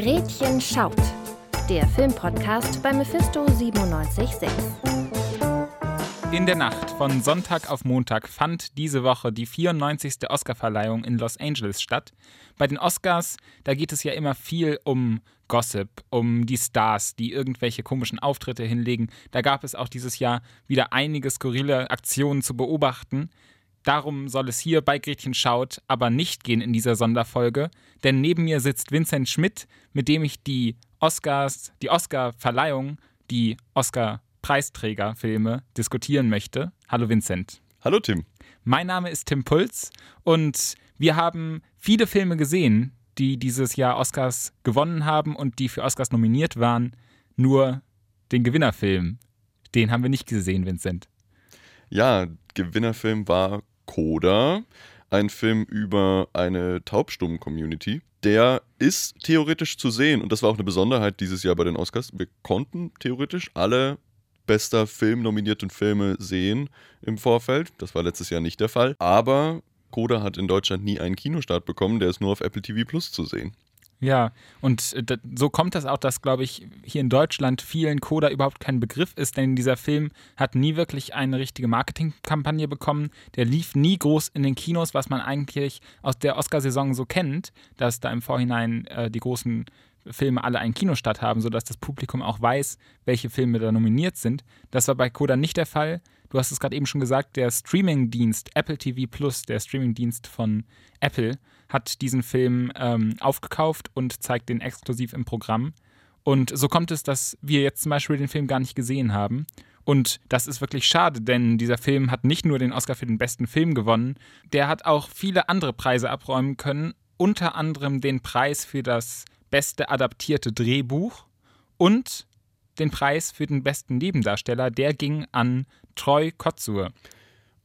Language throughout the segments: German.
Gretchen schaut. Der Filmpodcast bei Mephisto 976. In der Nacht von Sonntag auf Montag fand diese Woche die 94. Oscarverleihung in Los Angeles statt. Bei den Oscars, da geht es ja immer viel um Gossip, um die Stars, die irgendwelche komischen Auftritte hinlegen. Da gab es auch dieses Jahr wieder einige skurrile Aktionen zu beobachten. Darum soll es hier bei Gretchen Schaut aber nicht gehen in dieser Sonderfolge, denn neben mir sitzt Vincent Schmidt, mit dem ich die Oscars, die Oscar-Verleihung, die Oscar-Preisträgerfilme diskutieren möchte. Hallo Vincent. Hallo Tim. Mein Name ist Tim Puls und wir haben viele Filme gesehen, die dieses Jahr Oscars gewonnen haben und die für Oscars nominiert waren. Nur den Gewinnerfilm, den haben wir nicht gesehen, Vincent. Ja, Gewinnerfilm war Coda, ein Film über eine Taubstummen-Community. Der ist theoretisch zu sehen und das war auch eine Besonderheit dieses Jahr bei den Oscars. Wir konnten theoretisch alle bester Film nominierten Filme sehen im Vorfeld. Das war letztes Jahr nicht der Fall. Aber Coda hat in Deutschland nie einen Kinostart bekommen. Der ist nur auf Apple TV Plus zu sehen. Ja, und äh, so kommt das auch, dass, glaube ich, hier in Deutschland vielen Coda überhaupt kein Begriff ist, denn dieser Film hat nie wirklich eine richtige Marketingkampagne bekommen. Der lief nie groß in den Kinos, was man eigentlich aus der Oscarsaison so kennt, dass da im Vorhinein äh, die großen Filme alle einen Kinostart haben, sodass das Publikum auch weiß, welche Filme da nominiert sind. Das war bei Coda nicht der Fall. Du hast es gerade eben schon gesagt, der Streamingdienst Apple TV Plus, der Streamingdienst von Apple, hat diesen Film ähm, aufgekauft und zeigt den exklusiv im Programm. Und so kommt es, dass wir jetzt zum Beispiel den Film gar nicht gesehen haben. Und das ist wirklich schade, denn dieser Film hat nicht nur den Oscar für den besten Film gewonnen, der hat auch viele andere Preise abräumen können, unter anderem den Preis für das beste adaptierte Drehbuch und den Preis für den besten Nebendarsteller, der ging an Troy Kotzur.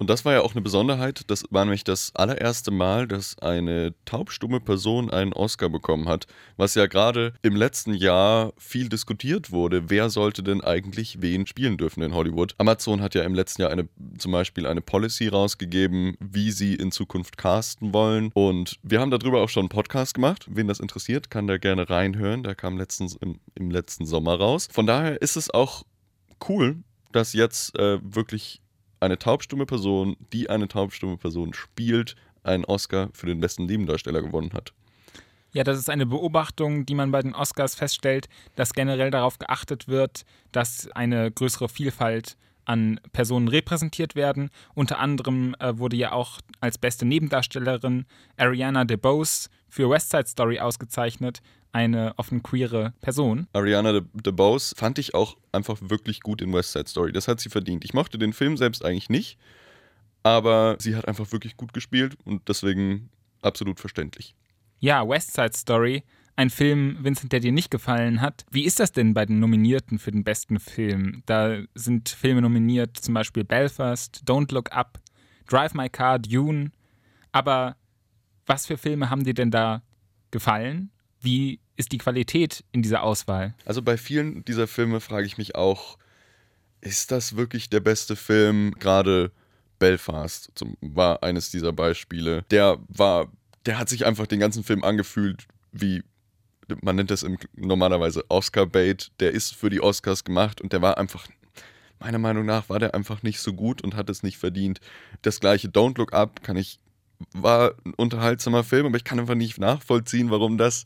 Und das war ja auch eine Besonderheit. Das war nämlich das allererste Mal, dass eine taubstumme Person einen Oscar bekommen hat. Was ja gerade im letzten Jahr viel diskutiert wurde. Wer sollte denn eigentlich wen spielen dürfen in Hollywood? Amazon hat ja im letzten Jahr eine, zum Beispiel eine Policy rausgegeben, wie sie in Zukunft casten wollen. Und wir haben darüber auch schon einen Podcast gemacht. Wen das interessiert, kann da gerne reinhören. Der kam letztens im, im letzten Sommer raus. Von daher ist es auch cool, dass jetzt äh, wirklich eine taubstumme Person, die eine taubstumme Person spielt, einen Oscar für den besten Nebendarsteller gewonnen hat. Ja, das ist eine Beobachtung, die man bei den Oscars feststellt, dass generell darauf geachtet wird, dass eine größere Vielfalt an Personen repräsentiert werden. Unter anderem äh, wurde ja auch als beste Nebendarstellerin Ariana DeBose für West Side Story ausgezeichnet, eine offen queere Person. Ariana DeBose fand ich auch einfach wirklich gut in West Side Story. Das hat sie verdient. Ich mochte den Film selbst eigentlich nicht, aber sie hat einfach wirklich gut gespielt und deswegen absolut verständlich. Ja, West Side Story, ein Film, Vincent, der dir nicht gefallen hat. Wie ist das denn bei den Nominierten für den besten Film? Da sind Filme nominiert, zum Beispiel Belfast, Don't Look Up, Drive My Car, Dune. Aber was für Filme haben dir denn da gefallen? Wie ist die Qualität in dieser Auswahl? Also bei vielen dieser Filme frage ich mich auch, ist das wirklich der beste Film? Gerade Belfast zum, war eines dieser Beispiele. Der war, der hat sich einfach den ganzen Film angefühlt wie man nennt das im, normalerweise Oscar-Bait, der ist für die Oscars gemacht und der war einfach, meiner Meinung nach, war der einfach nicht so gut und hat es nicht verdient. Das gleiche Don't Look Up kann ich, war ein unterhaltsamer Film, aber ich kann einfach nicht nachvollziehen, warum das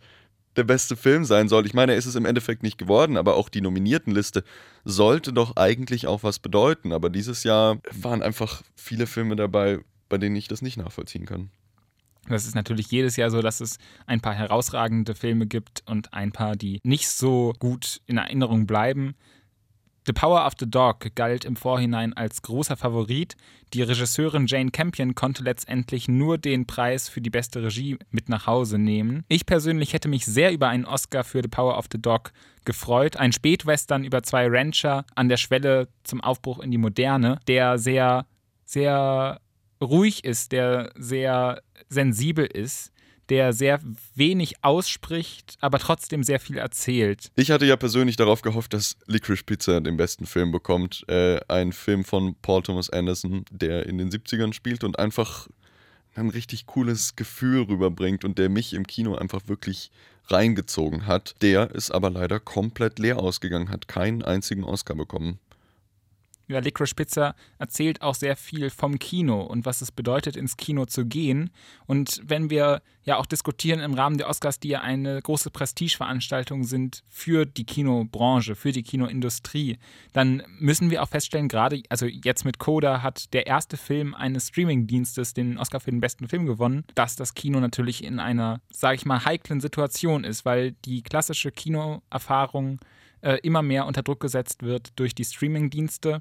der beste Film sein soll. Ich meine, er ist es im Endeffekt nicht geworden, aber auch die Nominiertenliste sollte doch eigentlich auch was bedeuten. Aber dieses Jahr waren einfach viele Filme dabei, bei denen ich das nicht nachvollziehen kann. Das ist natürlich jedes Jahr so, dass es ein paar herausragende Filme gibt und ein paar, die nicht so gut in Erinnerung bleiben. The Power of the Dog galt im Vorhinein als großer Favorit. Die Regisseurin Jane Campion konnte letztendlich nur den Preis für die beste Regie mit nach Hause nehmen. Ich persönlich hätte mich sehr über einen Oscar für The Power of the Dog gefreut. Ein Spätwestern über zwei Rancher an der Schwelle zum Aufbruch in die Moderne, der sehr, sehr ruhig ist, der sehr sensibel ist der sehr wenig ausspricht, aber trotzdem sehr viel erzählt. Ich hatte ja persönlich darauf gehofft, dass Licorice Pizza den besten Film bekommt. Äh, ein Film von Paul Thomas Anderson, der in den 70ern spielt und einfach ein richtig cooles Gefühl rüberbringt und der mich im Kino einfach wirklich reingezogen hat. Der ist aber leider komplett leer ausgegangen, hat keinen einzigen Oscar bekommen ja, Licorice Pizza erzählt auch sehr viel vom Kino und was es bedeutet, ins Kino zu gehen. Und wenn wir ja auch diskutieren im Rahmen der Oscars, die ja eine große Prestigeveranstaltung sind für die Kinobranche, für die Kinoindustrie, dann müssen wir auch feststellen, gerade, also jetzt mit Coda hat der erste Film eines Streamingdienstes den Oscar für den besten Film gewonnen, dass das Kino natürlich in einer, sage ich mal, heiklen Situation ist, weil die klassische Kinoerfahrung äh, immer mehr unter Druck gesetzt wird durch die Streamingdienste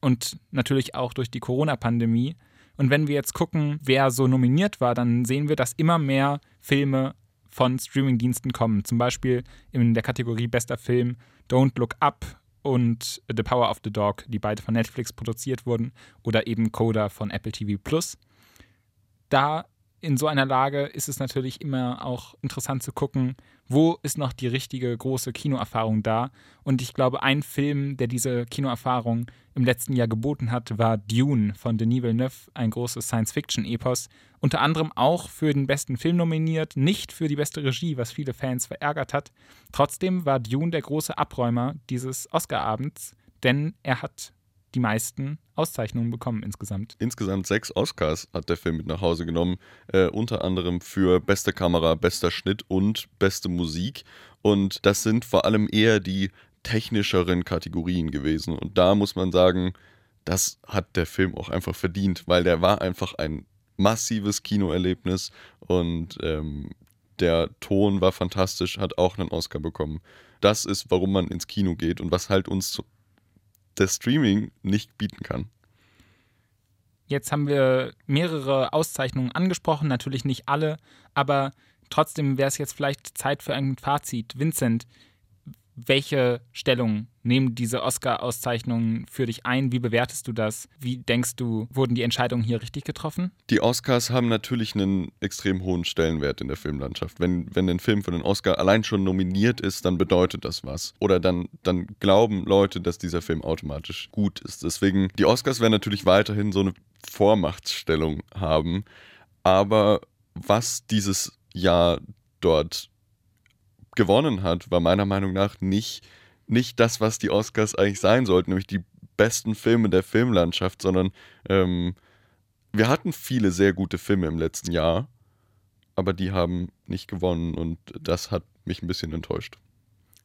und natürlich auch durch die Corona-Pandemie. Und wenn wir jetzt gucken, wer so nominiert war, dann sehen wir, dass immer mehr Filme von Streamingdiensten kommen. Zum Beispiel in der Kategorie Bester Film Don't Look Up und The Power of the Dog, die beide von Netflix produziert wurden, oder eben Coda von Apple TV Plus. Da in so einer Lage ist es natürlich immer auch interessant zu gucken, wo ist noch die richtige große Kinoerfahrung da. Und ich glaube, ein Film, der diese Kinoerfahrung im letzten Jahr geboten hat, war Dune von Denis Villeneuve, ein großes Science-Fiction-Epos. Unter anderem auch für den besten Film nominiert, nicht für die beste Regie, was viele Fans verärgert hat. Trotzdem war Dune der große Abräumer dieses Oscar-Abends, denn er hat die meisten Auszeichnungen bekommen insgesamt. Insgesamt sechs Oscars hat der Film mit nach Hause genommen, äh, unter anderem für beste Kamera, bester Schnitt und beste Musik. Und das sind vor allem eher die technischeren Kategorien gewesen. Und da muss man sagen, das hat der Film auch einfach verdient, weil der war einfach ein massives Kinoerlebnis und ähm, der Ton war fantastisch, hat auch einen Oscar bekommen. Das ist, warum man ins Kino geht und was halt uns der Streaming nicht bieten kann. Jetzt haben wir mehrere Auszeichnungen angesprochen, natürlich nicht alle, aber trotzdem wäre es jetzt vielleicht Zeit für ein Fazit. Vincent, welche Stellung nehmen diese Oscar-Auszeichnungen für dich ein? Wie bewertest du das? Wie denkst du, wurden die Entscheidungen hier richtig getroffen? Die Oscars haben natürlich einen extrem hohen Stellenwert in der Filmlandschaft. Wenn, wenn ein Film für den Oscar allein schon nominiert ist, dann bedeutet das was. Oder dann, dann glauben Leute, dass dieser Film automatisch gut ist. Deswegen, die Oscars werden natürlich weiterhin so eine Vormachtstellung haben. Aber was dieses Jahr dort gewonnen hat, war meiner Meinung nach nicht, nicht das, was die Oscars eigentlich sein sollten, nämlich die besten Filme der Filmlandschaft, sondern ähm, wir hatten viele sehr gute Filme im letzten Jahr, aber die haben nicht gewonnen und das hat mich ein bisschen enttäuscht.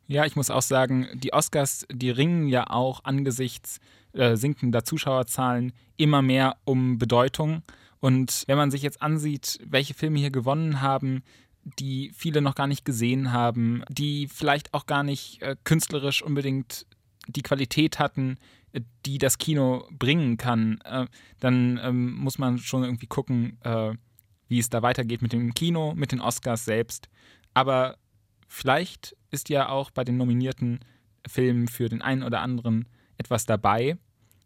Ja, ich muss auch sagen, die Oscars, die ringen ja auch angesichts äh, sinkender Zuschauerzahlen immer mehr um Bedeutung. Und wenn man sich jetzt ansieht, welche Filme hier gewonnen haben, die viele noch gar nicht gesehen haben, die vielleicht auch gar nicht äh, künstlerisch unbedingt die Qualität hatten, äh, die das Kino bringen kann, äh, dann ähm, muss man schon irgendwie gucken, äh, wie es da weitergeht mit dem Kino, mit den Oscars selbst. Aber vielleicht ist ja auch bei den nominierten Filmen für den einen oder anderen etwas dabei.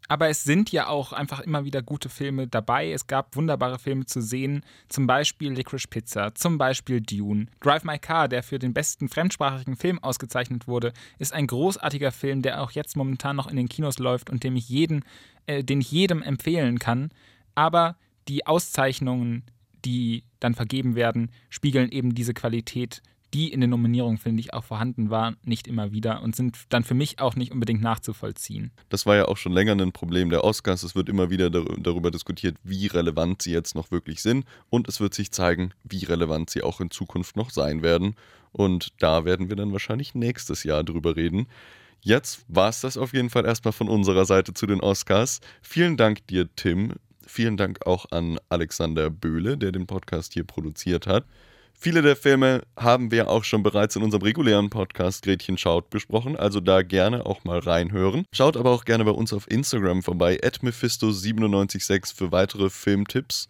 Aber es sind ja auch einfach immer wieder gute Filme dabei. Es gab wunderbare Filme zu sehen, zum Beispiel Licorice Pizza, zum Beispiel Dune. Drive My Car, der für den besten fremdsprachigen Film ausgezeichnet wurde, ist ein großartiger Film, der auch jetzt momentan noch in den Kinos läuft und dem ich jeden, äh, den ich jedem empfehlen kann. Aber die Auszeichnungen, die dann vergeben werden, spiegeln eben diese Qualität die in den Nominierungen, finde ich, auch vorhanden waren, nicht immer wieder und sind dann für mich auch nicht unbedingt nachzuvollziehen. Das war ja auch schon länger ein Problem der Oscars. Es wird immer wieder darüber diskutiert, wie relevant sie jetzt noch wirklich sind und es wird sich zeigen, wie relevant sie auch in Zukunft noch sein werden. Und da werden wir dann wahrscheinlich nächstes Jahr drüber reden. Jetzt war es das auf jeden Fall erstmal von unserer Seite zu den Oscars. Vielen Dank dir, Tim. Vielen Dank auch an Alexander Böhle, der den Podcast hier produziert hat. Viele der Filme haben wir auch schon bereits in unserem regulären Podcast Gretchen schaut besprochen, also da gerne auch mal reinhören. Schaut aber auch gerne bei uns auf Instagram vorbei, mephisto976 für weitere Filmtipps.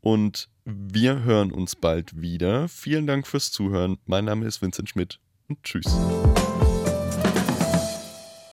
Und wir hören uns bald wieder. Vielen Dank fürs Zuhören. Mein Name ist Vincent Schmidt und tschüss.